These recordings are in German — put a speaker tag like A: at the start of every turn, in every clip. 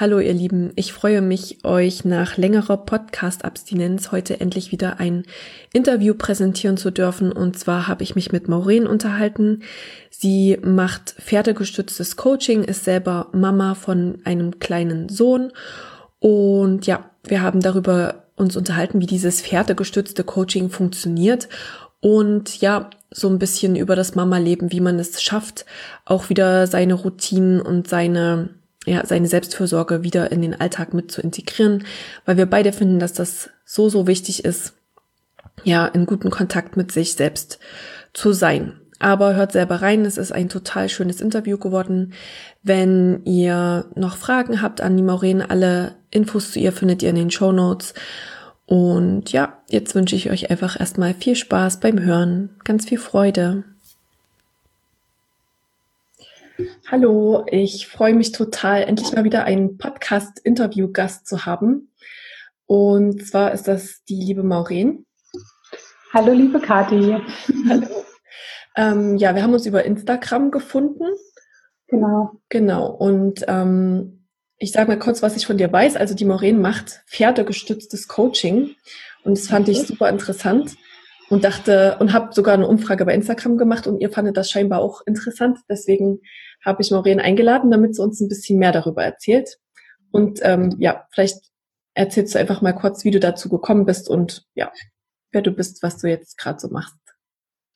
A: Hallo ihr Lieben, ich freue mich, euch nach längerer Podcast-Abstinenz heute endlich wieder ein Interview präsentieren zu dürfen. Und zwar habe ich mich mit Maureen unterhalten. Sie macht pferdegestütztes Coaching, ist selber Mama von einem kleinen Sohn. Und ja, wir haben darüber uns unterhalten, wie dieses pferdegestützte Coaching funktioniert. Und ja, so ein bisschen über das Mama-Leben, wie man es schafft, auch wieder seine Routinen und seine ja, seine Selbstfürsorge wieder in den Alltag mit zu integrieren, weil wir beide finden, dass das so, so wichtig ist, ja, in guten Kontakt mit sich selbst zu sein. Aber hört selber rein, es ist ein total schönes Interview geworden. Wenn ihr noch Fragen habt an die Maureen, alle Infos zu ihr findet ihr in den Show Notes. Und ja, jetzt wünsche ich euch einfach erstmal viel Spaß beim Hören, ganz viel Freude. Hallo, ich freue mich total, endlich mal wieder einen Podcast-Interview-Gast zu haben. Und zwar ist das die liebe Maureen.
B: Hallo, liebe Kathi.
A: Hallo. Ähm, ja, wir haben uns über Instagram gefunden.
B: Genau.
A: Genau. Und ähm, ich sage mal kurz, was ich von dir weiß. Also die Maureen macht pferdegestütztes Coaching. Und das fand ich super interessant und dachte und habe sogar eine Umfrage bei Instagram gemacht und ihr fandet das scheinbar auch interessant. Deswegen habe ich Maureen eingeladen, damit sie uns ein bisschen mehr darüber erzählt. Und ähm, ja, vielleicht erzählst du einfach mal kurz, wie du dazu gekommen bist und ja, wer du bist, was du jetzt gerade so machst.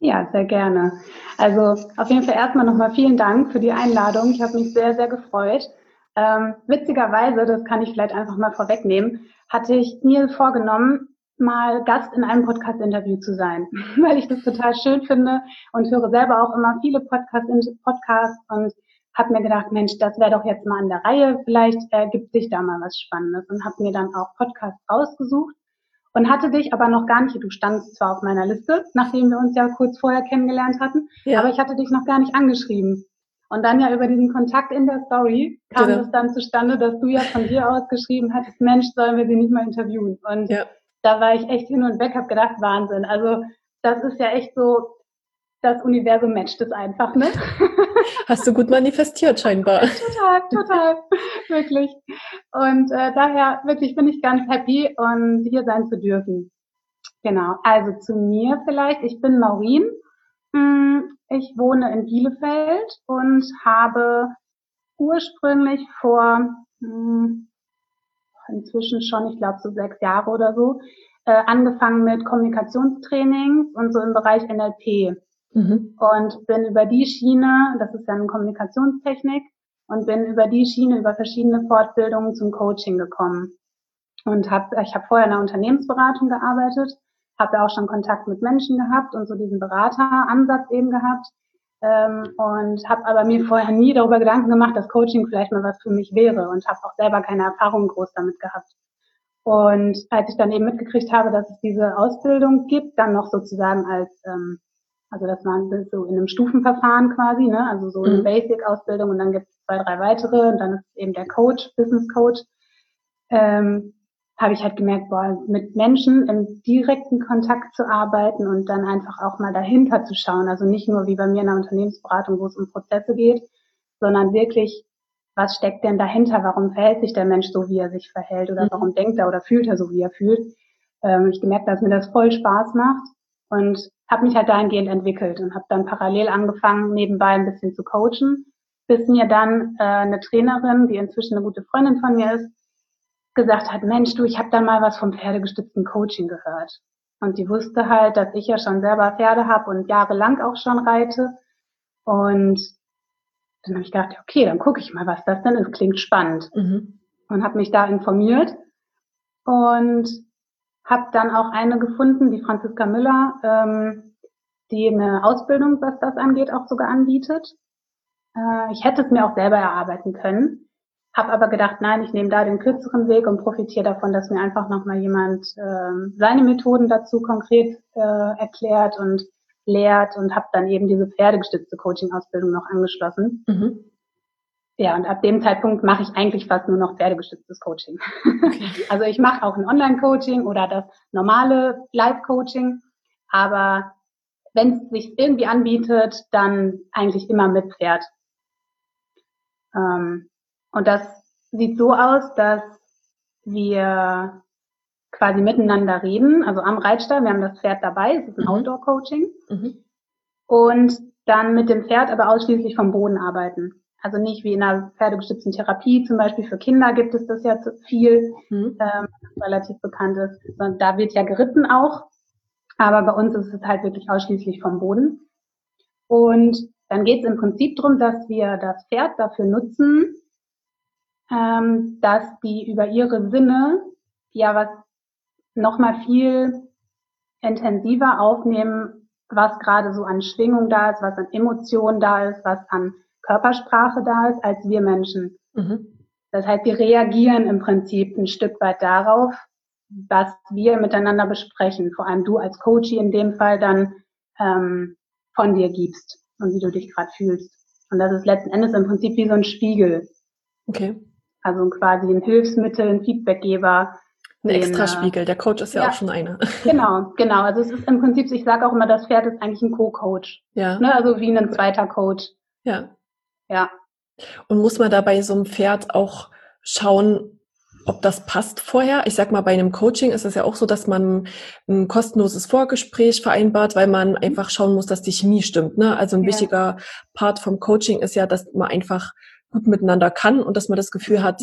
B: Ja, sehr gerne. Also auf jeden Fall erstmal nochmal vielen Dank für die Einladung. Ich habe mich sehr, sehr gefreut. Ähm, witzigerweise, das kann ich vielleicht einfach mal vorwegnehmen, hatte ich mir vorgenommen, mal Gast in einem Podcast-Interview zu sein, weil ich das total schön finde und höre selber auch immer viele Podcasts, Podcasts und habe mir gedacht, Mensch, das wäre doch jetzt mal an der Reihe, vielleicht ergibt sich da mal was Spannendes und habe mir dann auch Podcasts rausgesucht und hatte dich aber noch gar nicht, du standst zwar auf meiner Liste, nachdem wir uns ja kurz vorher kennengelernt hatten, ja. aber ich hatte dich noch gar nicht angeschrieben. Und dann ja über diesen Kontakt in der Story kam es dann zustande, dass du ja von dir aus geschrieben hattest, Mensch, sollen wir sie nicht mal interviewen? Und ja da war ich echt hin und weg, habe gedacht, Wahnsinn. Also das ist ja echt so, das Universum matcht es einfach, ne?
A: Hast du gut manifestiert scheinbar.
B: total, total, wirklich. Und äh, daher wirklich bin ich ganz happy und hier sein zu dürfen. Genau. Also zu mir vielleicht. Ich bin Maureen. Hm, ich wohne in Bielefeld und habe ursprünglich vor hm, inzwischen schon, ich glaube so sechs Jahre oder so, äh, angefangen mit Kommunikationstrainings und so im Bereich NLP. Mhm. Und bin über die Schiene, das ist ja eine Kommunikationstechnik, und bin über die Schiene, über verschiedene Fortbildungen zum Coaching gekommen. Und hab, ich habe vorher in der Unternehmensberatung gearbeitet, habe ja auch schon Kontakt mit Menschen gehabt und so diesen Berateransatz eben gehabt ähm, und habe aber mir vorher nie darüber Gedanken gemacht, dass Coaching vielleicht mal was für mich wäre und habe auch selber keine Erfahrung groß damit gehabt. Und als ich dann eben mitgekriegt habe, dass es diese Ausbildung gibt, dann noch sozusagen als, ähm, also das war so in einem Stufenverfahren quasi, ne? also so eine mhm. Basic-Ausbildung und dann gibt es zwei, drei weitere und dann ist eben der Coach, Business Coach. Ähm, habe ich halt gemerkt, boah, mit Menschen im direkten Kontakt zu arbeiten und dann einfach auch mal dahinter zu schauen. Also nicht nur wie bei mir in der Unternehmensberatung, wo es um Prozesse geht, sondern wirklich, was steckt denn dahinter? Warum verhält sich der Mensch so, wie er sich verhält? Oder mhm. warum denkt er oder fühlt er so, wie er fühlt? Ähm, ich gemerkt, dass mir das voll Spaß macht und habe mich halt dahingehend entwickelt und habe dann parallel angefangen, nebenbei ein bisschen zu coachen, bis mir dann äh, eine Trainerin, die inzwischen eine gute Freundin von mir ist, gesagt hat, Mensch, du, ich habe da mal was vom pferdegestützten Coaching gehört. Und die wusste halt, dass ich ja schon selber Pferde habe und jahrelang auch schon reite. Und dann habe ich gedacht, okay, dann gucke ich mal, was das denn ist. Klingt spannend. Mhm. Und habe mich da informiert und habe dann auch eine gefunden, die Franziska Müller, ähm, die eine Ausbildung, was das angeht, auch sogar anbietet. Äh, ich hätte es mir auch selber erarbeiten können, habe aber gedacht, nein, ich nehme da den kürzeren Weg und profitiere davon, dass mir einfach nochmal jemand äh, seine Methoden dazu konkret äh, erklärt und lehrt und habe dann eben diese pferdegestützte Coaching-Ausbildung noch angeschlossen. Mhm. Ja, und ab dem Zeitpunkt mache ich eigentlich fast nur noch pferdegestütztes Coaching. Okay. Also ich mache auch ein Online-Coaching oder das normale Live-Coaching, aber wenn es sich irgendwie anbietet, dann eigentlich immer mit Pferd. Ähm, und das sieht so aus, dass wir quasi miteinander reden, also am Reitstall, wir haben das Pferd dabei, es ist ein mhm. Outdoor-Coaching. Mhm. Und dann mit dem Pferd aber ausschließlich vom Boden arbeiten. Also nicht wie in einer pferdegestützten Therapie, zum Beispiel für Kinder gibt es das ja zu viel, mhm. ähm, relativ bekannt ist. Und da wird ja geritten auch, aber bei uns ist es halt wirklich ausschließlich vom Boden. Und dann geht es im Prinzip darum, dass wir das Pferd dafür nutzen, ähm, dass die über ihre Sinne ja was nochmal viel intensiver aufnehmen, was gerade so an Schwingung da ist, was an Emotionen da ist, was an Körpersprache da ist, als wir Menschen. Mhm. Das heißt, wir reagieren im Prinzip ein Stück weit darauf, was wir miteinander besprechen. Vor allem du als Coach in dem Fall dann ähm, von dir gibst und wie du dich gerade fühlst. Und das ist letzten Endes im Prinzip wie so ein Spiegel.
A: Okay.
B: Also quasi ein Hilfsmittel, ein Feedbackgeber.
A: Ein Extraspiegel. Der Coach ist ja, ja, auch schon einer.
B: Genau, genau. Also es ist im Prinzip, ich sage auch immer, das Pferd ist eigentlich ein Co-Coach. Ja. Ne? Also wie ein zweiter Coach.
A: Ja.
B: Ja.
A: Und muss man da bei so einem Pferd auch schauen, ob das passt vorher. Ich sag mal, bei einem Coaching ist es ja auch so, dass man ein kostenloses Vorgespräch vereinbart, weil man einfach schauen muss, dass die Chemie stimmt. Ne? Also ein ja. wichtiger Part vom Coaching ist ja, dass man einfach gut miteinander kann und dass man das Gefühl hat,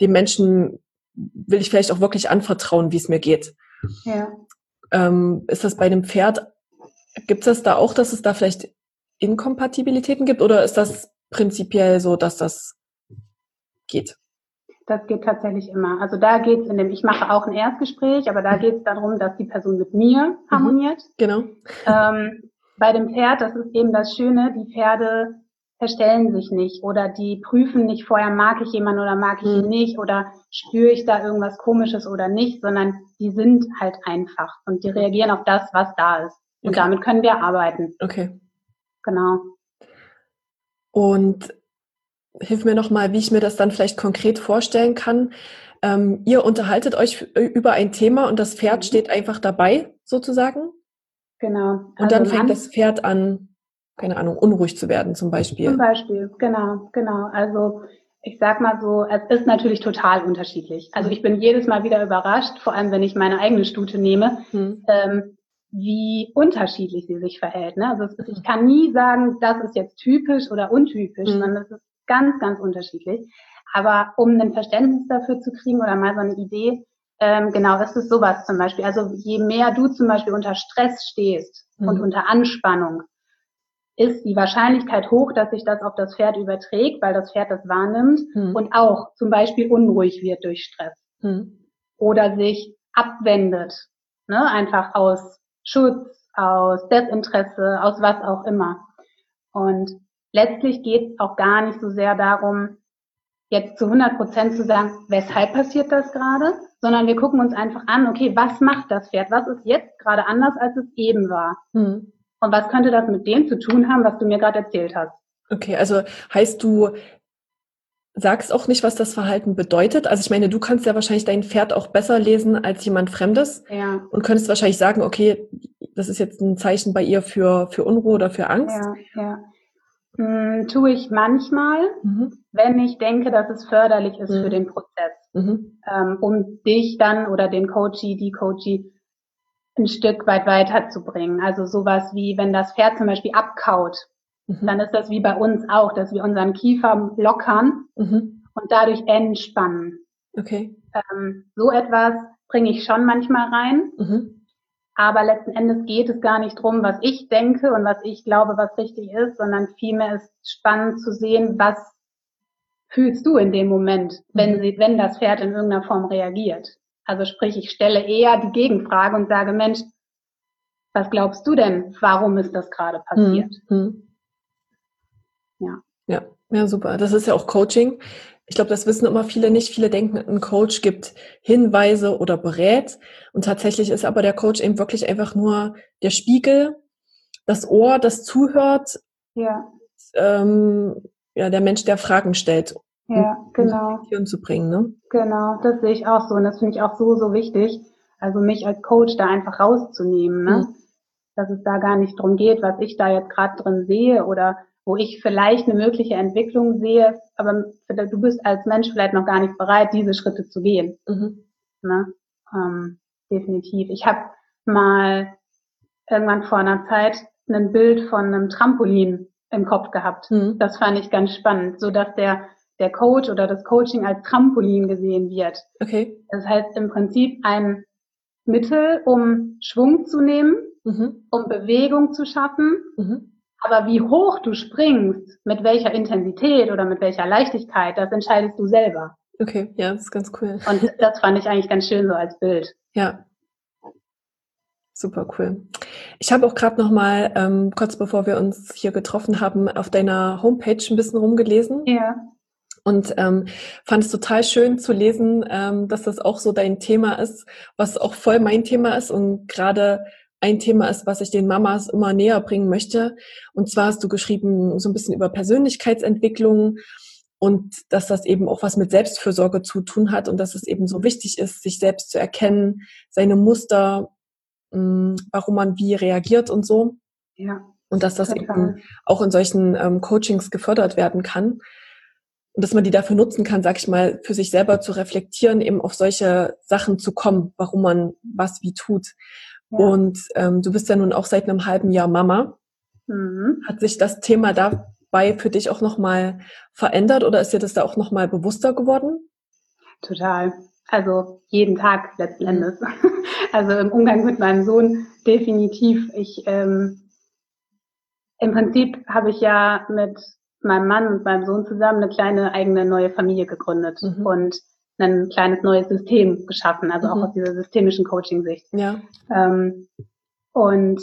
A: dem Menschen will ich vielleicht auch wirklich anvertrauen, wie es mir geht. Ja. Ähm, ist das bei einem Pferd, gibt es das da auch, dass es da vielleicht Inkompatibilitäten gibt oder ist das prinzipiell so, dass das geht?
B: Das geht tatsächlich immer. Also da geht es in dem, ich mache auch ein Erstgespräch, aber da mhm. geht es darum, dass die Person mit mir harmoniert.
A: Mhm, genau.
B: Ähm, bei dem Pferd, das ist eben das Schöne, die Pferde verstellen sich nicht oder die prüfen nicht vorher, mag ich jemanden oder mag ich ihn mhm. nicht oder spüre ich da irgendwas komisches oder nicht, sondern die sind halt einfach und die reagieren auf das, was da ist. Und okay. damit können wir arbeiten.
A: Okay.
B: Genau.
A: Und hilf mir nochmal, wie ich mir das dann vielleicht konkret vorstellen kann. Ähm, ihr unterhaltet euch über ein Thema und das Pferd mhm. steht einfach dabei, sozusagen.
B: Genau.
A: Und also dann fängt das Pferd an, keine Ahnung, unruhig zu werden zum Beispiel.
B: Zum Beispiel, genau, genau. Also ich sag mal so, es ist natürlich total unterschiedlich. Also ich bin jedes Mal wieder überrascht, vor allem wenn ich meine eigene Stute nehme, hm. ähm, wie unterschiedlich sie sich verhält. Ne? Also ist, ich kann nie sagen, das ist jetzt typisch oder untypisch, mhm. sondern das ist ganz, ganz unterschiedlich. Aber um ein Verständnis dafür zu kriegen oder mal so eine Idee, ähm, genau, das ist sowas zum Beispiel. Also je mehr du zum Beispiel unter Stress stehst mhm. und unter Anspannung, ist die Wahrscheinlichkeit hoch, dass sich das auf das Pferd überträgt, weil das Pferd das wahrnimmt mhm. und auch zum Beispiel unruhig wird durch Stress mhm. oder sich abwendet, ne, einfach aus Schutz, aus Desinteresse, aus was auch immer. Und letztlich geht es auch gar nicht so sehr darum, jetzt zu 100 Prozent zu sagen, weshalb passiert das gerade, sondern wir gucken uns einfach an, okay, was macht das Pferd? Was ist jetzt gerade anders, als es eben war? Hm. Und was könnte das mit dem zu tun haben, was du mir gerade erzählt hast?
A: Okay, also heißt du, sagst auch nicht, was das Verhalten bedeutet. Also ich meine, du kannst ja wahrscheinlich dein Pferd auch besser lesen als jemand Fremdes
B: ja.
A: und könntest wahrscheinlich sagen, okay, das ist jetzt ein Zeichen bei ihr für, für Unruhe oder für Angst.
B: Ja, ja. Hm, tue ich manchmal, mhm. wenn ich denke, dass es förderlich ist mhm. für den Prozess, mhm. ähm, um dich dann oder den Coachie, die Coachie ein Stück weit weiterzubringen. Also sowas wie, wenn das Pferd zum Beispiel abkaut, Mhm. Dann ist das wie bei uns auch, dass wir unseren Kiefer lockern mhm. und dadurch entspannen.
A: Okay.
B: Ähm, so etwas bringe ich schon manchmal rein. Mhm. Aber letzten Endes geht es gar nicht drum, was ich denke und was ich glaube, was richtig ist, sondern vielmehr ist spannend zu sehen, was fühlst du in dem Moment, wenn, mhm. sie, wenn das Pferd in irgendeiner Form reagiert. Also sprich, ich stelle eher die Gegenfrage und sage, Mensch, was glaubst du denn, warum ist das gerade passiert? Mhm.
A: mhm.
B: Ja.
A: Ja, ja, super. Das ist ja auch Coaching. Ich glaube, das wissen immer viele nicht. Viele denken, ein Coach gibt Hinweise oder berät. Und tatsächlich ist aber der Coach eben wirklich einfach nur der Spiegel, das Ohr, das zuhört.
B: Ja.
A: Ähm, ja, der Mensch, der Fragen stellt.
B: Ja, genau.
A: Um zu bringen, ne?
B: Genau, das sehe ich auch so. Und das finde ich auch so, so wichtig. Also mich als Coach da einfach rauszunehmen, ne? Mhm. Dass es da gar nicht drum geht, was ich da jetzt gerade drin sehe oder wo ich vielleicht eine mögliche Entwicklung sehe, aber du bist als Mensch vielleicht noch gar nicht bereit, diese Schritte zu gehen. Mhm. Ne? Ähm, definitiv. Ich habe mal irgendwann vor einer Zeit ein Bild von einem Trampolin im Kopf gehabt. Mhm. Das fand ich ganz spannend, so dass der der Coach oder das Coaching als Trampolin gesehen wird.
A: Okay.
B: Das heißt im Prinzip ein Mittel, um Schwung zu nehmen, mhm. um Bewegung zu schaffen. Mhm. Aber wie hoch du springst, mit welcher Intensität oder mit welcher Leichtigkeit, das entscheidest du selber.
A: Okay, ja, das ist ganz cool.
B: Und das fand ich eigentlich ganz schön so als Bild.
A: Ja. Super cool. Ich habe auch gerade noch mal ähm, kurz bevor wir uns hier getroffen haben auf deiner Homepage ein bisschen rumgelesen.
B: Ja.
A: Und ähm, fand es total schön zu lesen, ähm, dass das auch so dein Thema ist, was auch voll mein Thema ist und gerade ein Thema ist, was ich den Mamas immer näher bringen möchte. Und zwar hast du geschrieben so ein bisschen über Persönlichkeitsentwicklung und dass das eben auch was mit Selbstfürsorge zu tun hat und dass es eben so wichtig ist, sich selbst zu erkennen, seine Muster, mh, hm, warum man wie reagiert und so.
B: Ja.
A: Und dass das total. eben auch in solchen ähm, Coachings gefördert werden kann. Und dass man die dafür nutzen kann, sag ich mal, für sich selber zu reflektieren, eben auf solche Sachen zu kommen, warum man was wie tut. Ja. Und ähm, du bist ja nun auch seit einem halben Jahr Mama. Mhm. Hat sich das Thema dabei für dich auch nochmal verändert oder ist dir das da auch nochmal bewusster geworden?
B: Total. Also jeden Tag letzten mhm. Endes. Also im Umgang mit meinem Sohn definitiv. Ich ähm, im Prinzip habe ich ja mit meinem Mann und meinem Sohn zusammen eine kleine eigene neue Familie gegründet mhm. und ein kleines neues System geschaffen, also mhm. auch aus dieser systemischen Coaching-Sicht.
A: Ja.
B: Ähm, und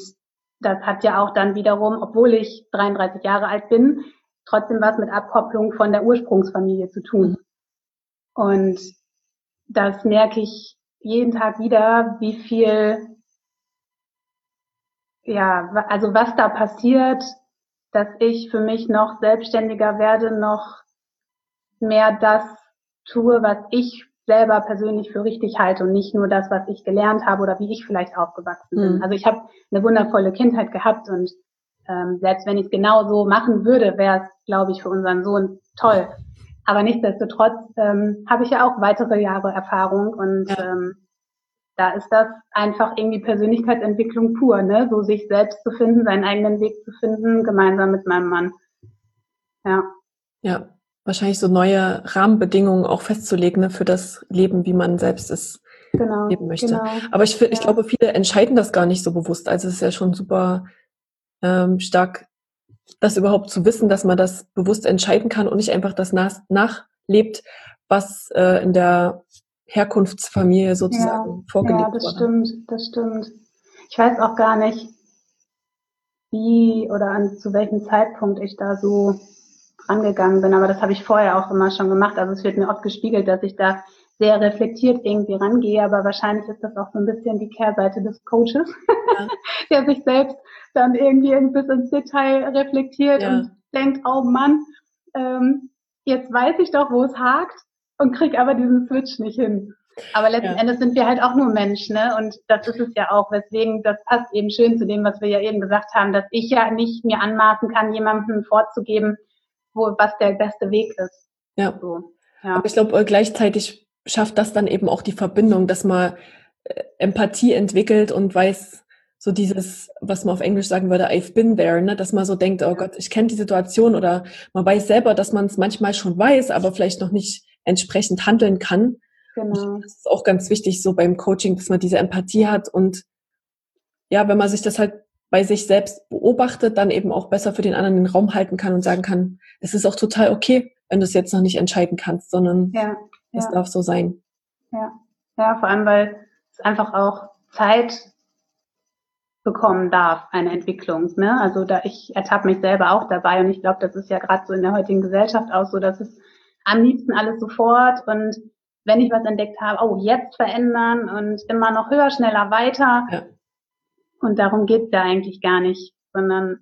B: das hat ja auch dann wiederum, obwohl ich 33 Jahre alt bin, trotzdem was mit Abkopplung von der Ursprungsfamilie zu tun. Mhm. Und das merke ich jeden Tag wieder, wie viel, ja, also was da passiert, dass ich für mich noch selbstständiger werde, noch mehr das tue, was ich selber persönlich für richtig halte und nicht nur das, was ich gelernt habe oder wie ich vielleicht aufgewachsen bin. Mhm. Also ich habe eine wundervolle Kindheit gehabt und ähm, selbst wenn ich es genau so machen würde, wäre es, glaube ich, für unseren Sohn toll. Aber nichtsdestotrotz ähm, habe ich ja auch weitere Jahre Erfahrung und ja. ähm, da ist das einfach irgendwie Persönlichkeitsentwicklung pur, ne? So sich selbst zu finden, seinen eigenen Weg zu finden, gemeinsam mit meinem Mann. Ja.
A: Ja, wahrscheinlich so neue Rahmenbedingungen auch festzulegen ne, für das Leben, wie man selbst es genau, leben möchte. Genau, Aber ich, ich ja. glaube, viele entscheiden das gar nicht so bewusst. Also es ist ja schon super ähm, stark, das überhaupt zu wissen, dass man das bewusst entscheiden kann und nicht einfach das nach, nachlebt, was äh, in der Herkunftsfamilie sozusagen ja, vorgelegt
B: wurde. Ja, das wurde. stimmt, das stimmt. Ich weiß auch gar nicht, wie oder an zu welchem Zeitpunkt ich da so rangegangen bin, aber das habe ich vorher auch immer schon gemacht. Also es wird mir oft gespiegelt, dass ich da sehr reflektiert irgendwie rangehe, aber wahrscheinlich ist das auch so ein bisschen die Kehrseite des Coaches, ja. der sich selbst dann irgendwie bis ins Detail reflektiert ja. und denkt, oh Mann, ähm, jetzt weiß ich doch, wo es hakt und krieg aber diesen Switch nicht hin. Aber letzten ja. Endes sind wir halt auch nur Menschen, ne? Und das ist es ja auch, weswegen das passt eben schön zu dem, was wir ja eben gesagt haben, dass ich ja nicht mir anmaßen kann, jemandem vorzugeben, wo was der beste Weg ist.
A: Ja. So, ja. Aber ich glaube, äh, gleichzeitig schafft das dann eben auch die Verbindung, dass man äh, Empathie entwickelt und weiß, so dieses, was man auf Englisch sagen würde, I've been there, ne? dass man so denkt, oh Gott, ich kenne die Situation oder man weiß selber, dass man es manchmal schon weiß, aber vielleicht noch nicht entsprechend handeln kann. Genau. Das ist auch ganz wichtig so beim Coaching, dass man diese Empathie hat und ja, wenn man sich das halt bei sich selbst beobachtet, dann eben auch besser für den anderen den Raum halten kann und sagen kann, es ist auch total okay, wenn du es jetzt noch nicht entscheiden kannst, sondern ja, es ja. darf so sein.
B: Ja. ja, vor allem, weil es einfach auch Zeit bekommen darf, eine Entwicklung. Ne? Also da ich ertappe mich selber auch dabei und ich glaube, das ist ja gerade so in der heutigen Gesellschaft auch so, dass es am liebsten alles sofort und wenn ich was entdeckt habe, oh, jetzt verändern und immer noch höher, schneller, weiter. Ja. Und darum geht's ja eigentlich gar nicht, sondern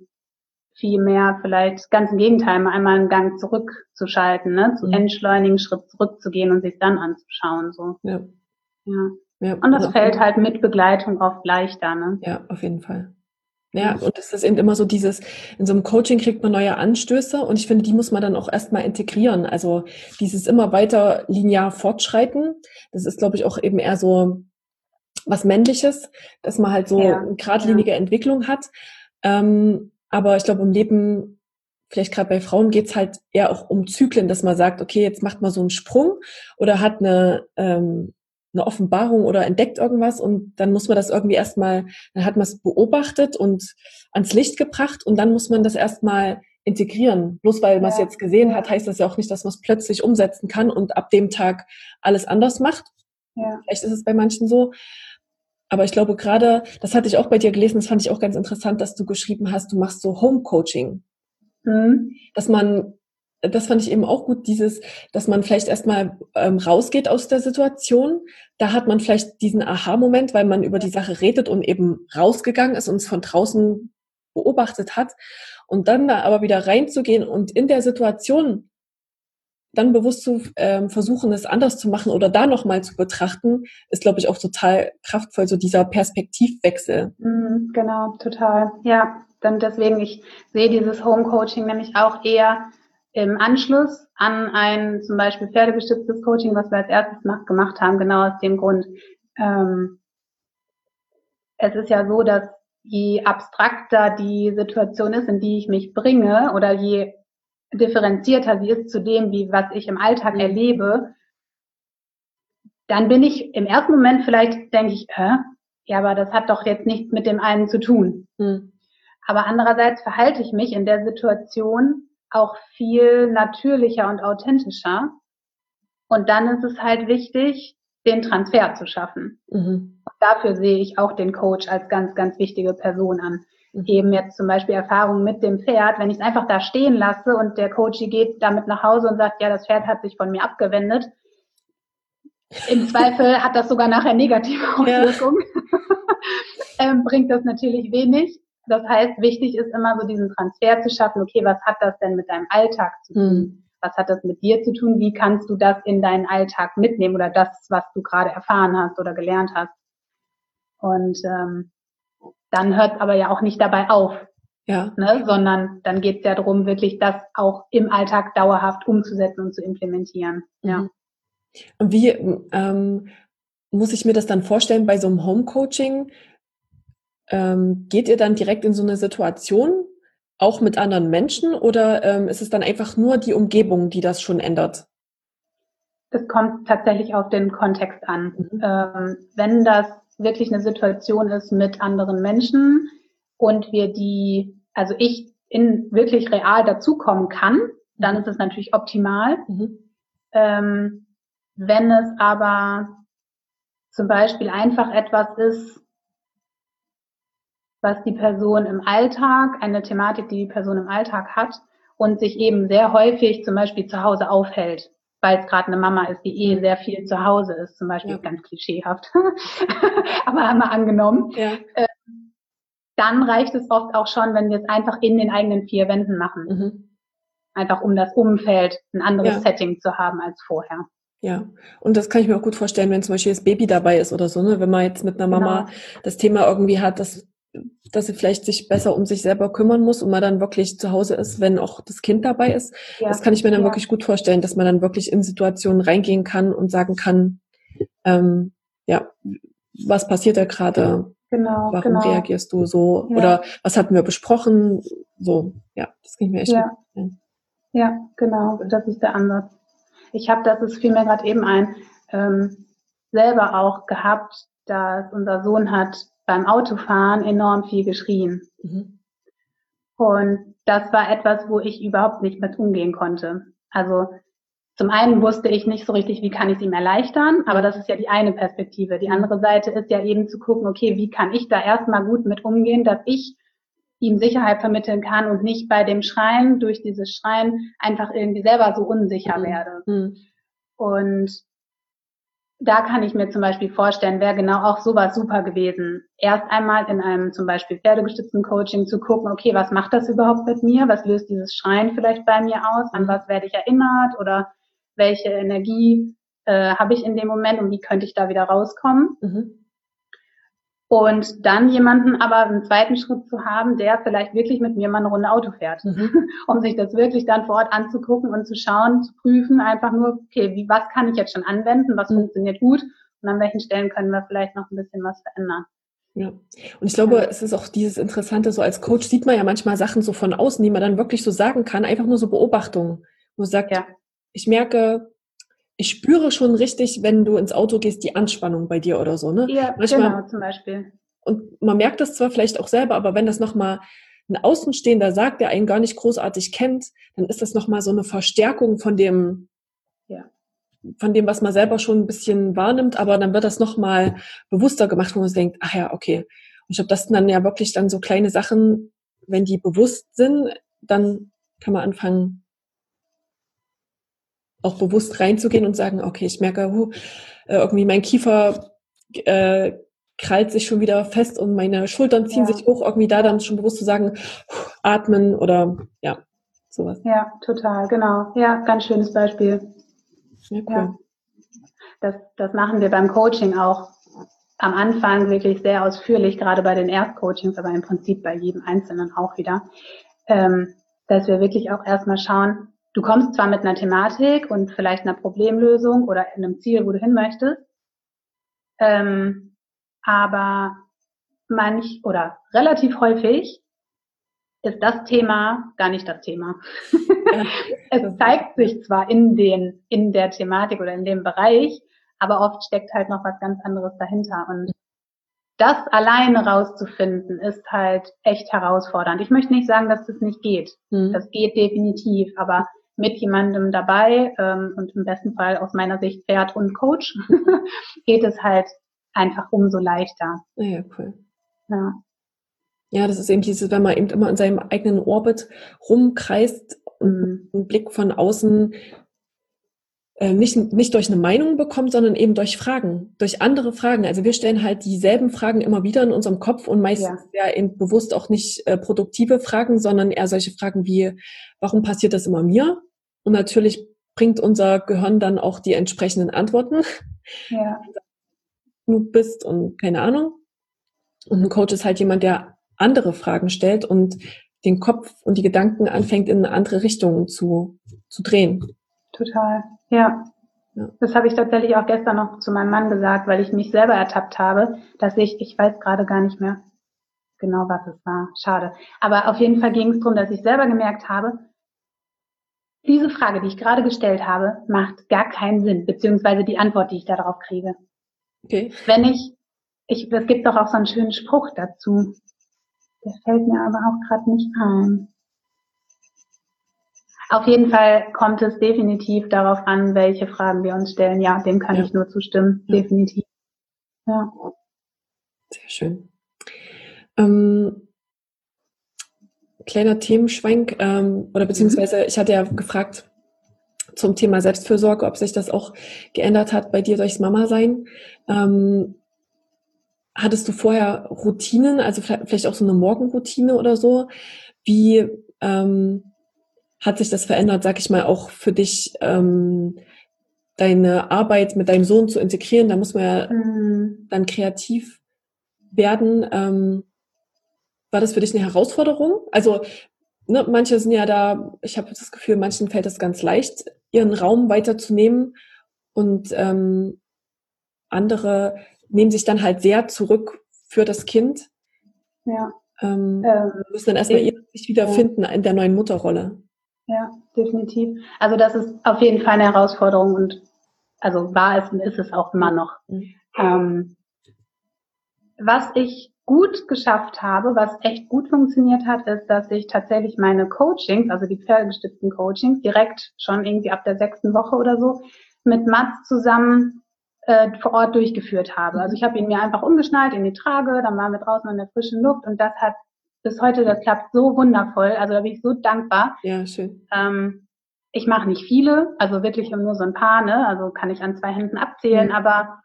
B: viel mehr vielleicht ganz im Gegenteil, mal einmal einen Gang zurückzuschalten, ne? zu mhm. entschleunigen, Schritt zurückzugehen und sich dann anzuschauen. So. Ja. ja. ja. Und das fällt halt mit Begleitung oft leichter. Ne?
A: Ja, auf jeden Fall. Ja, und es ist eben immer so dieses, in so einem Coaching kriegt man neue Anstöße und ich finde, die muss man dann auch erstmal integrieren. Also dieses immer weiter linear fortschreiten, das ist, glaube ich, auch eben eher so was Männliches, dass man halt so ja, eine geradlinige ja. Entwicklung hat. Ähm, aber ich glaube, im Leben, vielleicht gerade bei Frauen, geht's halt eher auch um Zyklen, dass man sagt, okay, jetzt macht man so einen Sprung oder hat eine, ähm, eine Offenbarung oder entdeckt irgendwas und dann muss man das irgendwie erstmal, dann hat man es beobachtet und ans Licht gebracht und dann muss man das erstmal integrieren. Bloß weil man es ja. jetzt gesehen hat, heißt das ja auch nicht, dass man es plötzlich umsetzen kann und ab dem Tag alles anders macht. Ja. Vielleicht ist es bei manchen so. Aber ich glaube gerade, das hatte ich auch bei dir gelesen, das fand ich auch ganz interessant, dass du geschrieben hast, du machst so Home Coaching. Mhm. Dass man, das fand ich eben auch gut, dieses, dass man vielleicht erstmal ähm, rausgeht aus der Situation. Da hat man vielleicht diesen Aha-Moment, weil man über die Sache redet und eben rausgegangen ist und es von draußen beobachtet hat. Und dann da aber wieder reinzugehen und in der Situation dann bewusst zu ähm, versuchen, es anders zu machen oder da nochmal zu betrachten, ist, glaube ich, auch total kraftvoll, so dieser Perspektivwechsel.
B: Mhm, genau, total. Ja, dann deswegen, ich sehe dieses Home Coaching nämlich auch eher im Anschluss an ein zum Beispiel pferdegestütztes Coaching, was wir als erstes gemacht haben, genau aus dem Grund. Ähm, es ist ja so, dass je abstrakter die Situation ist, in die ich mich bringe, oder je differenzierter sie ist zu dem, wie was ich im Alltag erlebe, dann bin ich im ersten Moment vielleicht, denke ich, äh, ja, aber das hat doch jetzt nichts mit dem einen zu tun. Mhm. Aber andererseits verhalte ich mich in der Situation auch viel natürlicher und authentischer. Und dann ist es halt wichtig, den Transfer zu schaffen. Mhm. Dafür sehe ich auch den Coach als ganz, ganz wichtige Person an. Mhm. eben jetzt zum Beispiel Erfahrungen mit dem Pferd, wenn ich es einfach da stehen lasse und der Coach geht damit nach Hause und sagt, ja, das Pferd hat sich von mir abgewendet. Im Zweifel hat das sogar nachher negative Auswirkungen. Ja. ähm, bringt das natürlich wenig. Das heißt, wichtig ist immer so diesen Transfer zu schaffen. Okay, was hat das denn mit deinem Alltag zu tun? Mhm. Was hat das mit dir zu tun? Wie kannst du das in deinen Alltag mitnehmen oder das, was du gerade erfahren hast oder gelernt hast? Und ähm, dann hört es aber ja auch nicht dabei auf. Ja. Ne, sondern dann geht es ja darum, wirklich das auch im Alltag dauerhaft umzusetzen und zu implementieren. Ja. Mhm.
A: Und wie ähm, muss ich mir das dann vorstellen bei so einem Home-Coaching? Ähm, geht ihr dann direkt in so eine Situation, auch mit anderen Menschen, oder ähm, ist es dann einfach nur die Umgebung, die das schon ändert?
B: Das kommt tatsächlich auf den Kontext an. Mhm. Ähm, wenn das wirklich eine Situation ist mit anderen Menschen und wir die, also ich in wirklich real dazukommen kann, dann ist es natürlich optimal. Mhm. Ähm, wenn es aber zum Beispiel einfach etwas ist, was die Person im Alltag, eine Thematik, die die Person im Alltag hat und sich eben sehr häufig zum Beispiel zu Hause aufhält weil es gerade eine Mama ist, die eh sehr viel zu Hause ist, zum Beispiel ja. ganz klischeehaft, aber haben wir angenommen. Ja. Äh, dann reicht es oft auch schon, wenn wir es einfach in den eigenen vier Wänden machen. Mhm. Einfach um das Umfeld ein anderes ja. Setting zu haben als vorher.
A: Ja, und das kann ich mir auch gut vorstellen, wenn zum Beispiel das Baby dabei ist oder so, ne? wenn man jetzt mit einer Mama genau. das Thema irgendwie hat, dass dass sie vielleicht sich besser um sich selber kümmern muss und man dann wirklich zu Hause ist, wenn auch das Kind dabei ist. Ja. Das kann ich mir dann ja. wirklich gut vorstellen, dass man dann wirklich in Situationen reingehen kann und sagen kann, ähm, ja, was passiert da gerade? Genau, Warum genau. reagierst du so? Ja. Oder was hatten wir besprochen? So, ja, das ich mir echt
B: ja. gut. Ja, genau, das ist der Ansatz. Ich habe, das ist fiel mir gerade eben ein, ähm, selber auch gehabt, dass unser Sohn hat beim Autofahren enorm viel geschrien. Mhm. Und das war etwas, wo ich überhaupt nicht mit umgehen konnte. Also zum einen wusste ich nicht so richtig, wie kann ich es ihm erleichtern, aber das ist ja die eine Perspektive. Die andere Seite ist ja eben zu gucken, okay, wie kann ich da erstmal gut mit umgehen, dass ich ihm Sicherheit vermitteln kann und nicht bei dem Schreien durch dieses Schreien einfach irgendwie selber so unsicher mhm. werde. Mhm. Und da kann ich mir zum Beispiel vorstellen, wäre genau auch sowas super gewesen. Erst einmal in einem zum Beispiel pferdegestützten Coaching zu gucken, okay, was macht das überhaupt mit mir? Was löst dieses Schreien vielleicht bei mir aus? An was werde ich erinnert? Oder welche Energie äh, habe ich in dem Moment und wie könnte ich da wieder rauskommen? Mhm. Und dann jemanden aber einen zweiten Schritt zu haben, der vielleicht wirklich mit mir mal eine Runde Auto fährt, mhm. um sich das wirklich dann vor Ort anzugucken und zu schauen, zu prüfen, einfach nur, okay, wie, was kann ich jetzt schon anwenden, was mhm. funktioniert gut und an welchen Stellen können wir vielleicht noch ein bisschen was verändern.
A: Ja, und ich glaube, es ist auch dieses Interessante, so als Coach sieht man ja manchmal Sachen so von außen, die man dann wirklich so sagen kann, einfach nur so Beobachtungen, wo man sagt, ja. ich merke, ich spüre schon richtig, wenn du ins Auto gehst, die Anspannung bei dir oder so, ne?
B: Ja, Manchmal, genau, zum Beispiel.
A: Und man merkt das zwar vielleicht auch selber, aber wenn das nochmal ein Außenstehender sagt, der einen gar nicht großartig kennt, dann ist das nochmal so eine Verstärkung von dem, ja. von dem, was man selber schon ein bisschen wahrnimmt, aber dann wird das nochmal bewusster gemacht, wo man denkt, ach ja, okay. Und ich glaube, das sind dann ja wirklich dann so kleine Sachen, wenn die bewusst sind, dann kann man anfangen, auch bewusst reinzugehen und sagen, okay, ich merke, uh, irgendwie mein Kiefer äh, krallt sich schon wieder fest und meine Schultern ziehen ja. sich hoch, irgendwie da dann schon bewusst zu sagen, atmen oder ja, sowas.
B: Ja, total, genau. Ja, ganz schönes Beispiel. Ja, cool. Ja. Das, das machen wir beim Coaching auch am Anfang wirklich sehr ausführlich, gerade bei den Erstcoachings, aber im Prinzip bei jedem Einzelnen auch wieder, ähm, dass wir wirklich auch erstmal schauen, Du kommst zwar mit einer Thematik und vielleicht einer Problemlösung oder einem Ziel, wo du hin möchtest, ähm, aber manch oder relativ häufig ist das Thema gar nicht das Thema. es zeigt sich zwar in den, in der Thematik oder in dem Bereich, aber oft steckt halt noch was ganz anderes dahinter. Und das alleine rauszufinden, ist halt echt herausfordernd. Ich möchte nicht sagen, dass das nicht geht. Mhm. Das geht definitiv, aber mit jemandem dabei ähm, und im besten Fall aus meiner Sicht Pferd und Coach, geht es halt einfach umso leichter.
A: Ja, cool. Ja. Ja, das ist eben dieses, wenn man eben immer in seinem eigenen Orbit rumkreist und mhm. einen Blick von außen äh, nicht, nicht durch eine Meinung bekommt, sondern eben durch Fragen, durch andere Fragen. Also wir stellen halt dieselben Fragen immer wieder in unserem Kopf und meistens ja, ja eben bewusst auch nicht äh, produktive Fragen, sondern eher solche Fragen wie, warum passiert das immer mir? Und natürlich bringt unser Gehirn dann auch die entsprechenden Antworten. Ja. Du bist und keine Ahnung. Und ein Coach ist halt jemand, der andere Fragen stellt und den Kopf und die Gedanken anfängt in eine andere Richtung zu, zu drehen.
B: Total, ja. ja. Das habe ich tatsächlich auch gestern noch zu meinem Mann gesagt, weil ich mich selber ertappt habe, dass ich, ich weiß gerade gar nicht mehr genau, was es war. Schade. Aber auf jeden Fall ging es darum, dass ich selber gemerkt habe, diese Frage, die ich gerade gestellt habe, macht gar keinen Sinn, beziehungsweise die Antwort, die ich darauf kriege. Okay. Wenn ich, ich, es gibt doch auch so einen schönen Spruch dazu. Der fällt mir aber auch gerade nicht ein. Auf jeden Fall kommt es definitiv darauf an, welche Fragen wir uns stellen. Ja, dem kann ja. ich nur zustimmen. Ja. Definitiv. Ja.
A: Sehr schön. Ähm, kleiner Themenschwenk, ähm, oder beziehungsweise ich hatte ja gefragt zum Thema Selbstfürsorge, ob sich das auch geändert hat bei dir durchs Mama-Sein. Ähm, hattest du vorher Routinen, also vielleicht auch so eine Morgenroutine oder so? Wie ähm, hat sich das verändert, sag ich mal, auch für dich, ähm, deine Arbeit mit deinem Sohn zu integrieren? Da muss man ja mhm. dann kreativ werden. Ähm, war das für dich eine Herausforderung? Also ne, manche sind ja da, ich habe das Gefühl, manchen fällt es ganz leicht, ihren Raum weiterzunehmen und ähm, andere nehmen sich dann halt sehr zurück für das Kind. Ja. Ähm, ähm, müssen dann erstmal sich wiederfinden ja. in der neuen Mutterrolle.
B: Ja, definitiv. Also das ist auf jeden Fall eine Herausforderung und also war es und ist es auch immer noch. Mhm. Ähm, was ich gut geschafft habe, was echt gut funktioniert hat, ist, dass ich tatsächlich meine Coachings, also die pferdegestützten Coachings, direkt schon irgendwie ab der sechsten Woche oder so mit Mats zusammen äh, vor Ort durchgeführt habe. Also ich habe ihn mir einfach umgeschnallt in die Trage, dann waren wir draußen in der frischen Luft und das hat bis heute, das klappt so wundervoll. Also da bin ich so dankbar.
A: Ja, schön.
B: Ähm, ich mache nicht viele, also wirklich nur so ein paar, ne? Also kann ich an zwei Händen abzählen, mhm. aber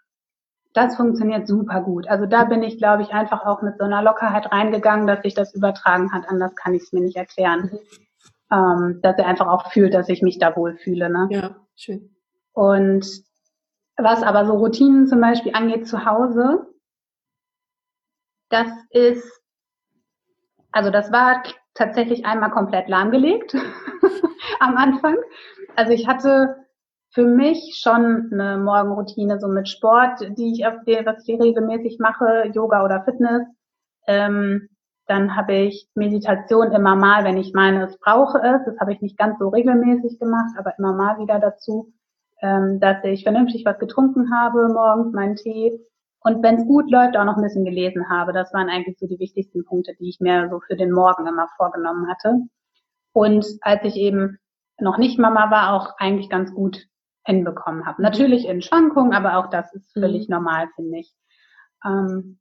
B: das funktioniert super gut. Also da bin ich, glaube ich, einfach auch mit so einer Lockerheit reingegangen, dass sich das übertragen hat. Anders kann ich es mir nicht erklären. Mhm. Ähm, dass er einfach auch fühlt, dass ich mich da wohlfühle. Ne?
A: Ja, schön.
B: Und was aber so Routinen zum Beispiel angeht zu Hause, das ist, also das war tatsächlich einmal komplett lahmgelegt am Anfang. Also ich hatte für mich schon eine Morgenroutine, so mit Sport, die ich auf die, was ich regelmäßig mache, Yoga oder Fitness. Ähm, dann habe ich Meditation immer mal, wenn ich meine, es brauche es. Das habe ich nicht ganz so regelmäßig gemacht, aber immer mal wieder dazu, ähm, dass ich vernünftig was getrunken habe morgens, meinen Tee. Und wenn es gut läuft, auch noch ein bisschen gelesen habe. Das waren eigentlich so die wichtigsten Punkte, die ich mir so für den Morgen immer vorgenommen hatte. Und als ich eben noch nicht Mama war, auch eigentlich ganz gut hinbekommen habe. Natürlich in Schwankungen, aber auch das ist völlig mhm. normal, finde ich. Ähm,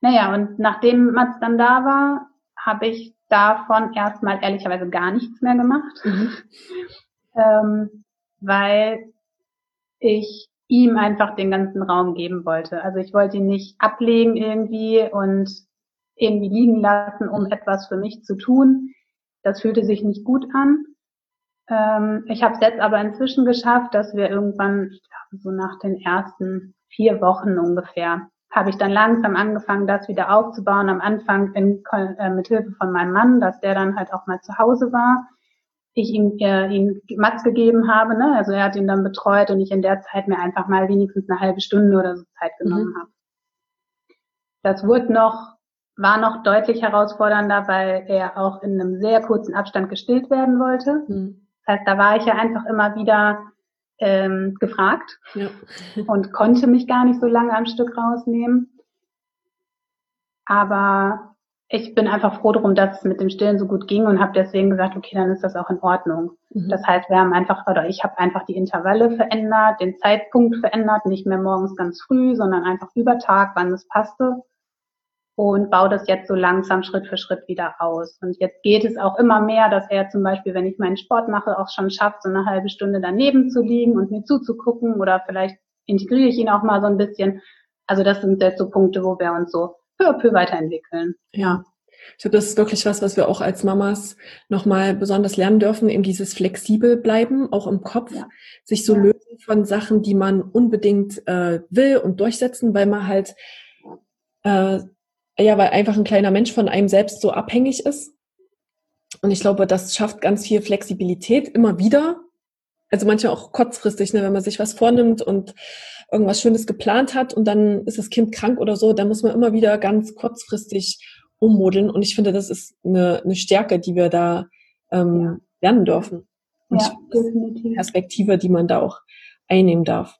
B: naja, und nachdem Mats dann da war, habe ich davon erstmal ehrlicherweise gar nichts mehr gemacht, mhm. ähm, weil ich ihm einfach den ganzen Raum geben wollte. Also ich wollte ihn nicht ablegen irgendwie und irgendwie liegen lassen, um etwas für mich zu tun. Das fühlte sich nicht gut an. Ähm, ich habe es jetzt aber inzwischen geschafft, dass wir irgendwann, ich glaube so nach den ersten vier Wochen ungefähr, habe ich dann langsam angefangen, das wieder aufzubauen. Am Anfang in, äh, mit Hilfe von meinem Mann, dass der dann halt auch mal zu Hause war. Ich ihm, äh, ihm Mats gegeben habe, ne? also er hat ihn dann betreut und ich in der Zeit mir einfach mal wenigstens eine halbe Stunde oder so Zeit genommen mhm. habe. Das wurde noch, war noch deutlich herausfordernder, weil er auch in einem sehr kurzen Abstand gestillt werden wollte. Mhm. Das heißt, da war ich ja einfach immer wieder ähm, gefragt ja. und konnte mich gar nicht so lange am Stück rausnehmen. Aber ich bin einfach froh darum, dass es mit dem Stillen so gut ging und habe deswegen gesagt, okay, dann ist das auch in Ordnung. Mhm. Das heißt, wir haben einfach, oder ich habe einfach die Intervalle verändert, den Zeitpunkt verändert, nicht mehr morgens ganz früh, sondern einfach über Tag, wann es passte und baue das jetzt so langsam Schritt für Schritt wieder aus. Und jetzt geht es auch immer mehr, dass er zum Beispiel, wenn ich meinen Sport mache, auch schon schafft, so eine halbe Stunde daneben zu liegen und mir zuzugucken oder vielleicht integriere ich ihn auch mal so ein bisschen. Also das sind jetzt so Punkte, wo wir uns so peu à peu weiterentwickeln.
A: Ja. Ich glaube, das ist wirklich was, was wir auch als Mamas nochmal besonders lernen dürfen, eben dieses flexibel bleiben, auch im Kopf, ja. sich so ja. lösen von Sachen, die man unbedingt äh, will und durchsetzen, weil man halt äh, ja, weil einfach ein kleiner Mensch von einem selbst so abhängig ist. Und ich glaube, das schafft ganz viel Flexibilität immer wieder. Also manchmal auch kurzfristig, ne, wenn man sich was vornimmt und irgendwas Schönes geplant hat und dann ist das Kind krank oder so, dann muss man immer wieder ganz kurzfristig ummodeln. Und ich finde, das ist eine, eine Stärke, die wir da ähm, lernen dürfen. Und ja, definitiv. Perspektive, die man da auch einnehmen darf.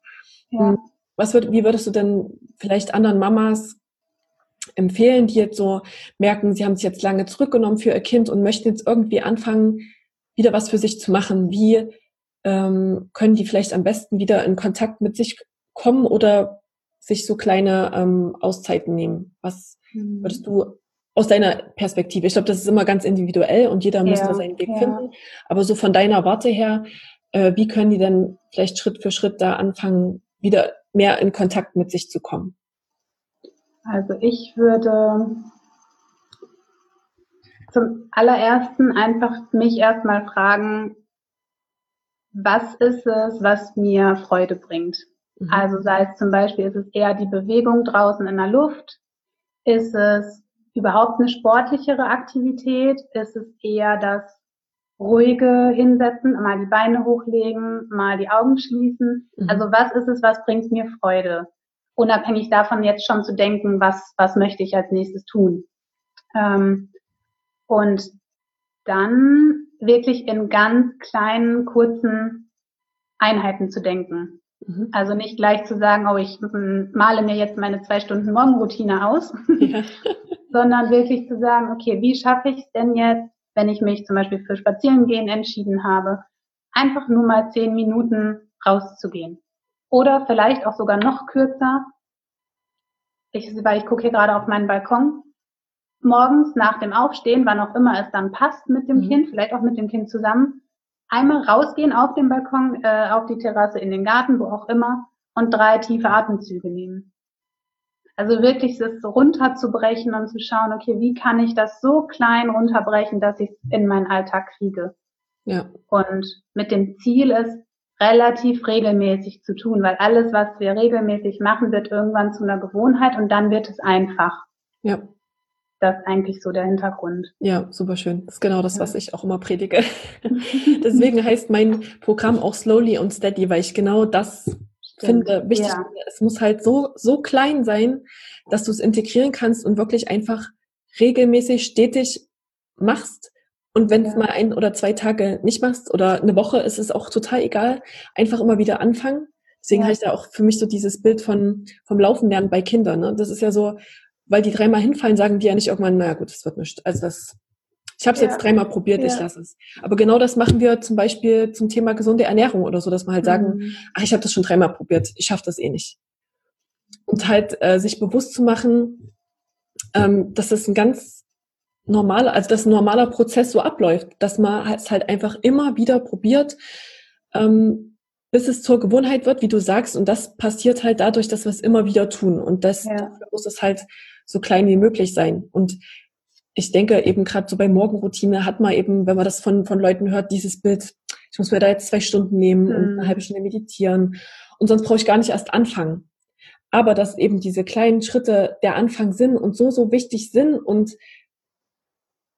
A: Ja. Hm, was wird, wie würdest du denn vielleicht anderen Mamas empfehlen, die jetzt so merken, sie haben sich jetzt lange zurückgenommen für ihr Kind und möchten jetzt irgendwie anfangen, wieder was für sich zu machen? Wie ähm, können die vielleicht am besten wieder in Kontakt mit sich kommen oder sich so kleine ähm, Auszeiten nehmen? Was mhm. würdest du aus deiner Perspektive? Ich glaube, das ist immer ganz individuell und jeder muss da seinen Weg ja. finden. Aber so von deiner Warte her, äh, wie können die denn vielleicht Schritt für Schritt da anfangen, wieder mehr in Kontakt mit sich zu kommen?
B: Also ich würde zum allerersten einfach mich erstmal fragen, was ist es, was mir Freude bringt? Mhm. Also sei es zum Beispiel, ist es eher die Bewegung draußen in der Luft? Ist es überhaupt eine sportlichere Aktivität? Ist es eher das ruhige Hinsetzen, mal die Beine hochlegen, mal die Augen schließen? Mhm. Also was ist es, was bringt mir Freude? Unabhängig davon jetzt schon zu denken, was, was möchte ich als nächstes tun. Ähm, und dann wirklich in ganz kleinen, kurzen Einheiten zu denken. Mhm. Also nicht gleich zu sagen, oh, ich male mir jetzt meine zwei Stunden Morgenroutine aus, ja. sondern wirklich zu sagen, okay, wie schaffe ich es denn jetzt, wenn ich mich zum Beispiel für Spazierengehen entschieden habe, einfach nur mal zehn Minuten rauszugehen. Oder vielleicht auch sogar noch kürzer. Ich, weil ich gucke hier gerade auf meinen Balkon. Morgens nach dem Aufstehen, wann auch immer es dann passt mit dem mhm. Kind, vielleicht auch mit dem Kind zusammen, einmal rausgehen auf den Balkon, äh, auf die Terrasse, in den Garten, wo auch immer, und drei tiefe Atemzüge nehmen. Also wirklich das runterzubrechen und zu schauen, okay, wie kann ich das so klein runterbrechen, dass ich es in meinen Alltag kriege. Ja. Und mit dem Ziel ist, relativ regelmäßig zu tun, weil alles, was wir regelmäßig machen, wird irgendwann zu einer Gewohnheit und dann wird es einfach. Ja. Das ist eigentlich so der Hintergrund.
A: Ja, super schön. Das ist genau das, was ich auch immer predige. Deswegen heißt mein Programm auch Slowly und Steady, weil ich genau das Stimmt. finde wichtig. Ja. Es muss halt so, so klein sein, dass du es integrieren kannst und wirklich einfach regelmäßig, stetig machst. Und wenn es ja. mal ein oder zwei Tage nicht machst oder eine Woche, ist es auch total egal. Einfach immer wieder anfangen. Deswegen ja. heißt ja auch für mich so dieses Bild von vom Laufen lernen bei Kindern. Ne? Das ist ja so, weil die dreimal hinfallen, sagen die ja nicht irgendwann, naja gut, das wird nicht. Also das, ich habe es ja. jetzt dreimal probiert, ja. ich lasse es. Aber genau das machen wir zum Beispiel zum Thema gesunde Ernährung oder so, dass man halt sagen, mhm. ach, ich habe das schon dreimal probiert, ich schaffe das eh nicht. Und halt äh, sich bewusst zu machen, ähm, dass das ein ganz normaler, also dass ein normaler Prozess so abläuft, dass man es halt einfach immer wieder probiert, ähm, bis es zur Gewohnheit wird, wie du sagst. Und das passiert halt dadurch, dass wir es immer wieder tun. Und das ja. muss es halt so klein wie möglich sein. Und ich denke eben gerade so bei Morgenroutine hat man eben, wenn man das von, von Leuten hört, dieses Bild, ich muss mir da jetzt zwei Stunden nehmen mhm. und eine halbe Stunde meditieren und sonst brauche ich gar nicht erst anfangen. Aber dass eben diese kleinen Schritte der Anfang sind und so, so wichtig sind und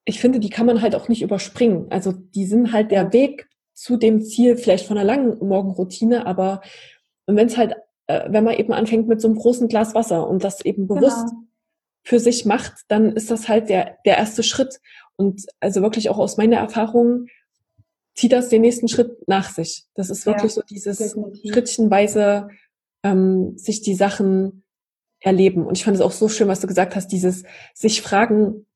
A: ich finde, die kann man halt auch nicht überspringen. Also die sind halt der Weg zu dem Ziel vielleicht von einer langen Morgenroutine, aber wenn es halt, äh, wenn man eben anfängt mit so einem großen Glas Wasser und das eben bewusst genau für sich macht, dann ist das halt der, der erste Schritt. Und also wirklich auch aus meiner Erfahrung zieht das den nächsten Schritt nach sich. Das ist wirklich ja, so dieses definitiv. schrittchenweise ähm, sich die Sachen erleben. Und ich fand es auch so schön, was du gesagt hast, dieses sich fragen,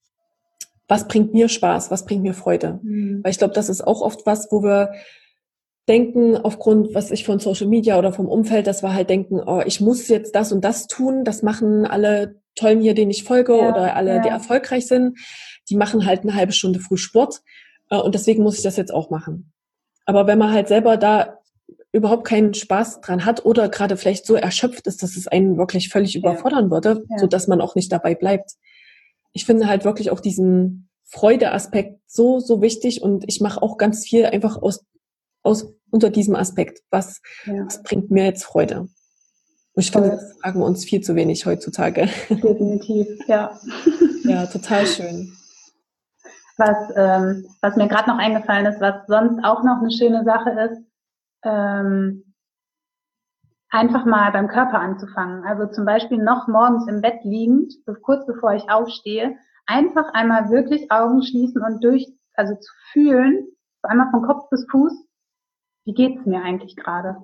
A: was bringt mir Spaß, was bringt mir Freude. Mhm. Weil ich glaube, das ist auch oft was, wo wir denken, aufgrund, was ich von Social Media oder vom Umfeld, dass wir halt denken, oh, ich muss jetzt das und das tun, das machen alle tollen hier, denen ich folge ja, oder alle, ja. die erfolgreich sind, die machen halt eine halbe Stunde früh Sport äh, und deswegen muss ich das jetzt auch machen. Aber wenn man halt selber da überhaupt keinen Spaß dran hat oder gerade vielleicht so erschöpft ist, dass es einen wirklich völlig ja. überfordern würde, ja. so dass man auch nicht dabei bleibt. Ich finde halt wirklich auch diesen Freudeaspekt so, so wichtig und ich mache auch ganz viel einfach aus, aus unter diesem Aspekt. Was, ja. was bringt mir jetzt Freude? Und ich finde, das fragen wir uns viel zu wenig heutzutage.
B: Definitiv, ja.
A: Ja, total schön.
B: Was, ähm, was mir gerade noch eingefallen ist, was sonst auch noch eine schöne Sache ist, ähm, einfach mal beim Körper anzufangen. Also zum Beispiel noch morgens im Bett liegend, kurz bevor ich aufstehe, einfach einmal wirklich Augen schließen und durch, also zu fühlen, einmal von Kopf bis Fuß, wie geht's mir eigentlich gerade?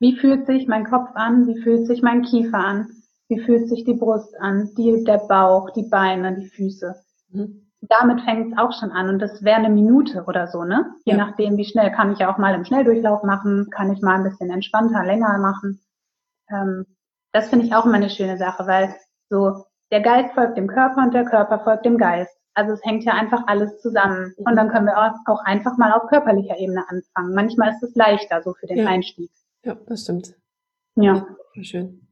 B: Wie fühlt sich mein Kopf an? Wie fühlt sich mein Kiefer an? Wie fühlt sich die Brust an? Die, der Bauch, die Beine, die Füße. Mhm. Damit fängt es auch schon an und das wäre eine Minute oder so, ne? Je ja. nachdem, wie schnell kann ich ja auch mal im Schnelldurchlauf machen, kann ich mal ein bisschen entspannter, länger machen. Ähm, das finde ich auch immer eine schöne Sache, weil so der Geist folgt dem Körper und der Körper folgt dem Geist. Also es hängt ja einfach alles zusammen. Und dann können wir auch einfach mal auf körperlicher Ebene anfangen. Manchmal ist es leichter so für den ja. Einstieg.
A: Ja, das stimmt. Ja. ja schön.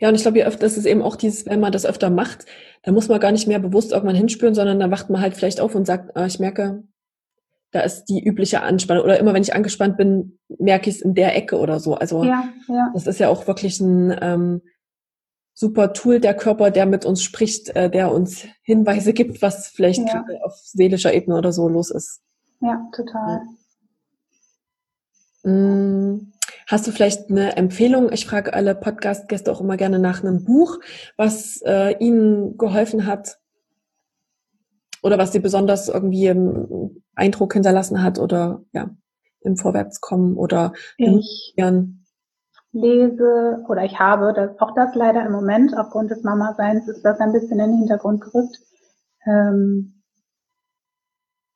A: Ja, und ich glaube, je öfter ist es eben auch dieses, wenn man das öfter macht, dann muss man gar nicht mehr bewusst irgendwann hinspüren, sondern dann wacht man halt vielleicht auf und sagt, ah, ich merke, da ist die übliche Anspannung. Oder immer wenn ich angespannt bin, merke ich es in der Ecke oder so. Also ja, ja. das ist ja auch wirklich ein ähm, super Tool, der Körper, der mit uns spricht, äh, der uns Hinweise gibt, was vielleicht ja. auf seelischer Ebene oder so los ist.
B: Ja, total.
A: Mm. Hast du vielleicht eine Empfehlung? Ich frage alle Podcast-Gäste auch immer gerne nach einem Buch, was äh, ihnen geholfen hat oder was sie besonders irgendwie einen Eindruck hinterlassen hat oder ja, im Vorwärtskommen oder
B: ich lese oder ich habe das, auch das leider im Moment aufgrund des Mama-Seins ist das ein bisschen in den Hintergrund gerückt. Ähm,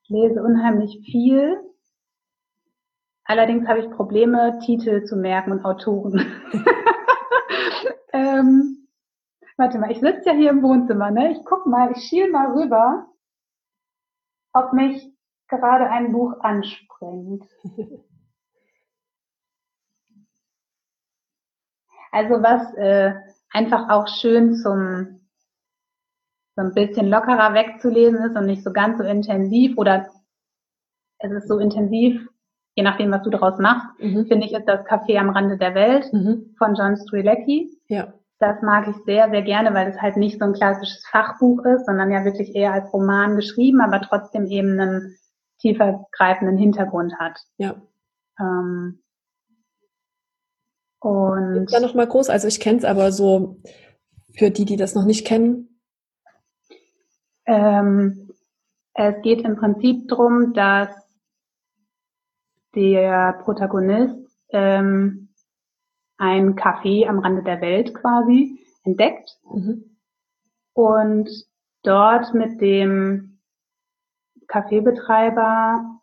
B: lese unheimlich viel. Allerdings habe ich Probleme, Titel zu merken und Autoren. ähm, warte mal, ich sitze ja hier im Wohnzimmer, ne? Ich guck mal, ich schiel mal rüber, ob mich gerade ein Buch anspringt. Also was äh, einfach auch schön zum so ein bisschen lockerer wegzulesen ist und nicht so ganz so intensiv oder es ist so intensiv, je nachdem, was du daraus machst, mhm. finde ich, ist das Café am Rande der Welt mhm. von John Strilecki. Ja. Das mag ich sehr, sehr gerne, weil es halt nicht so ein klassisches Fachbuch ist, sondern ja wirklich eher als Roman geschrieben, aber trotzdem eben einen tiefer greifenden Hintergrund hat. Ja. Ähm,
A: und ja noch mal groß, also ich kenne es aber so für die, die das noch nicht kennen.
B: Ähm, es geht im Prinzip darum, dass der Protagonist ähm, ein Café am Rande der Welt quasi entdeckt mhm. und dort mit dem Kaffeebetreiber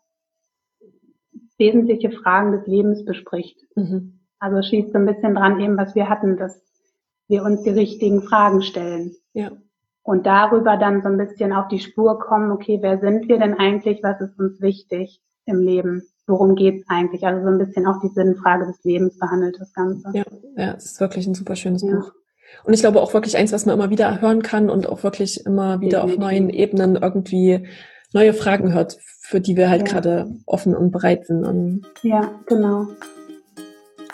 B: wesentliche Fragen des Lebens bespricht. Mhm. Also schießt so ein bisschen dran eben, was wir hatten, dass wir uns die richtigen Fragen stellen. Ja. Und darüber dann so ein bisschen auf die Spur kommen, okay, wer sind wir denn eigentlich? Was ist uns wichtig im Leben? Worum geht's eigentlich? Also so ein bisschen auch die Sinnfrage des Lebens behandelt das Ganze.
A: Ja, ja, es ist wirklich ein super schönes ja. Buch. Und ich glaube auch wirklich eins, was man immer wieder hören kann und auch wirklich immer wieder Definitiv. auf neuen Ebenen irgendwie neue Fragen hört, für die wir halt ja. gerade offen und bereit sind. Und
B: ja, genau.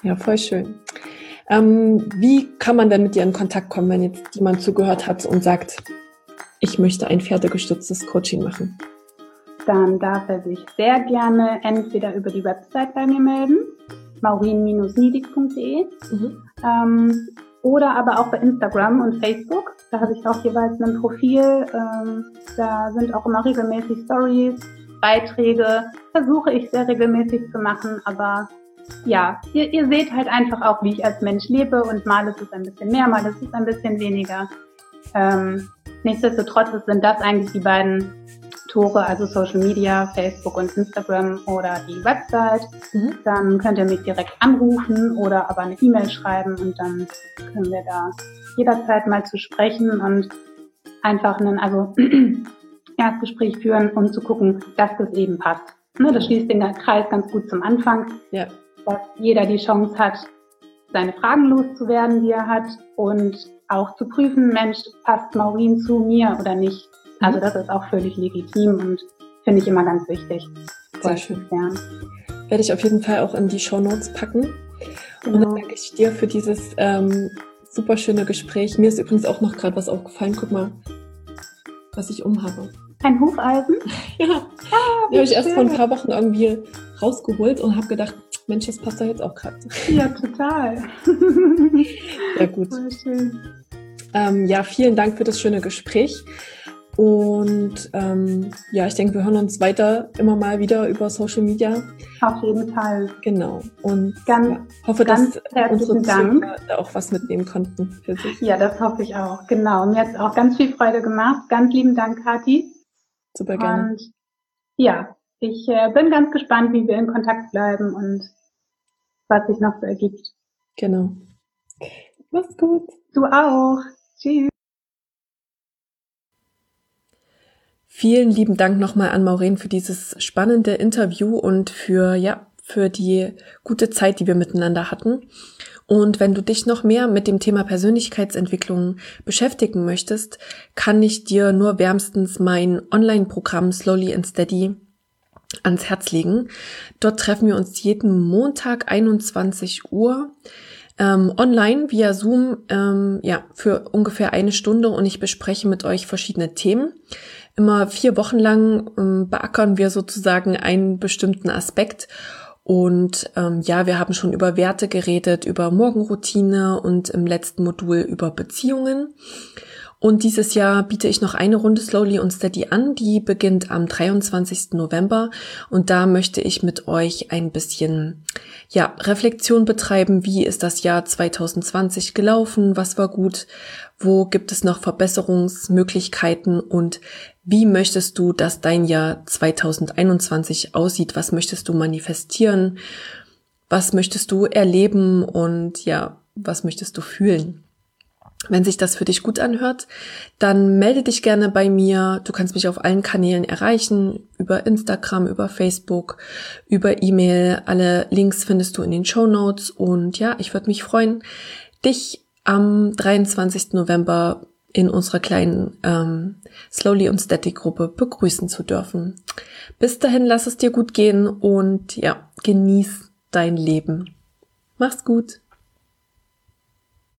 A: Ja, voll schön. Ähm, wie kann man denn mit dir in Kontakt kommen, wenn jetzt jemand zugehört hat und sagt, ich möchte ein pferdegestütztes Coaching machen?
B: Dann darf er sich sehr gerne entweder über die Website bei mir melden, maurin-niedig.de, mhm. ähm, oder aber auch bei Instagram und Facebook. Da habe ich auch jeweils ein Profil. Ähm, da sind auch immer regelmäßig Stories, Beiträge. Versuche ich sehr regelmäßig zu machen, aber ja, ihr, ihr seht halt einfach auch, wie ich als Mensch lebe und mal ist es ein bisschen mehr, mal ist es ein bisschen weniger. Ähm, nichtsdestotrotz sind das eigentlich die beiden Tore, also Social Media, Facebook und Instagram oder die Website. Mhm. Dann könnt ihr mich direkt anrufen oder aber eine E-Mail schreiben und dann können wir da jederzeit mal zu sprechen und einfach ein also Erstgespräch führen, um zu gucken, dass das eben passt. Ne, das schließt den Kreis ganz gut zum Anfang. Ja dass jeder die Chance hat, seine Fragen loszuwerden, die er hat und auch zu prüfen, Mensch, passt Maureen zu mir oder nicht. Also mhm. das ist auch völlig legitim und finde ich immer ganz wichtig.
A: Sehr schön. Werde ich auf jeden Fall auch in die Show Notes packen. Genau. Und dann danke ich dir für dieses ähm, super schöne Gespräch. Mir ist übrigens auch noch gerade was aufgefallen. Guck mal, was ich umhabe.
B: Ein Hufeisen?
A: ja. Ah, die habe ich erst vor ein paar Wochen irgendwie rausgeholt und habe gedacht, Mensch, das passt da jetzt auch gerade.
B: Ja, total.
A: Sehr gut. Ähm, ja, vielen Dank für das schöne Gespräch. Und ähm, ja, ich denke, wir hören uns weiter immer mal wieder über Social Media.
B: Auf jeden Fall.
A: Genau. Und ganz, ja, hoffe, ganz dass unsere Dank. da auch was mitnehmen konnten
B: für sich. Ja, das hoffe ich auch. Genau. Mir hat es auch ganz viel Freude gemacht. Ganz lieben Dank, Kathi.
A: Super gerne.
B: Und ja, ich äh, bin ganz gespannt, wie wir in Kontakt bleiben und was sich noch so ergibt.
A: Genau. Mach's gut.
B: Du auch. Tschüss.
A: Vielen lieben Dank nochmal an Maureen für dieses spannende Interview und für, ja, für die gute Zeit, die wir miteinander hatten. Und wenn du dich noch mehr mit dem Thema Persönlichkeitsentwicklung beschäftigen möchtest, kann ich dir nur wärmstens mein Online-Programm Slowly and Steady ans Herz legen. Dort treffen wir uns jeden Montag 21 Uhr ähm, online via Zoom ähm, ja für ungefähr eine Stunde und ich bespreche mit euch verschiedene Themen. Immer vier Wochen lang ähm, beackern wir sozusagen einen bestimmten Aspekt. Und ähm, ja, wir haben schon über Werte geredet, über Morgenroutine und im letzten Modul über Beziehungen. Und dieses Jahr biete ich noch eine Runde Slowly und Steady an, die beginnt am 23. November. Und da möchte ich mit euch ein bisschen ja, Reflexion betreiben, wie ist das Jahr 2020 gelaufen, was war gut, wo gibt es noch Verbesserungsmöglichkeiten und wie möchtest du, dass dein Jahr 2021 aussieht, was möchtest du manifestieren, was möchtest du erleben und ja, was möchtest du fühlen. Wenn sich das für dich gut anhört, dann melde dich gerne bei mir. Du kannst mich auf allen Kanälen erreichen, über Instagram, über Facebook, über E-Mail. Alle Links findest du in den Show Notes. Und ja, ich würde mich freuen, dich am 23. November in unserer kleinen ähm, Slowly und Static Gruppe begrüßen zu dürfen. Bis dahin, lass es dir gut gehen und ja, genieß dein Leben. Mach's gut.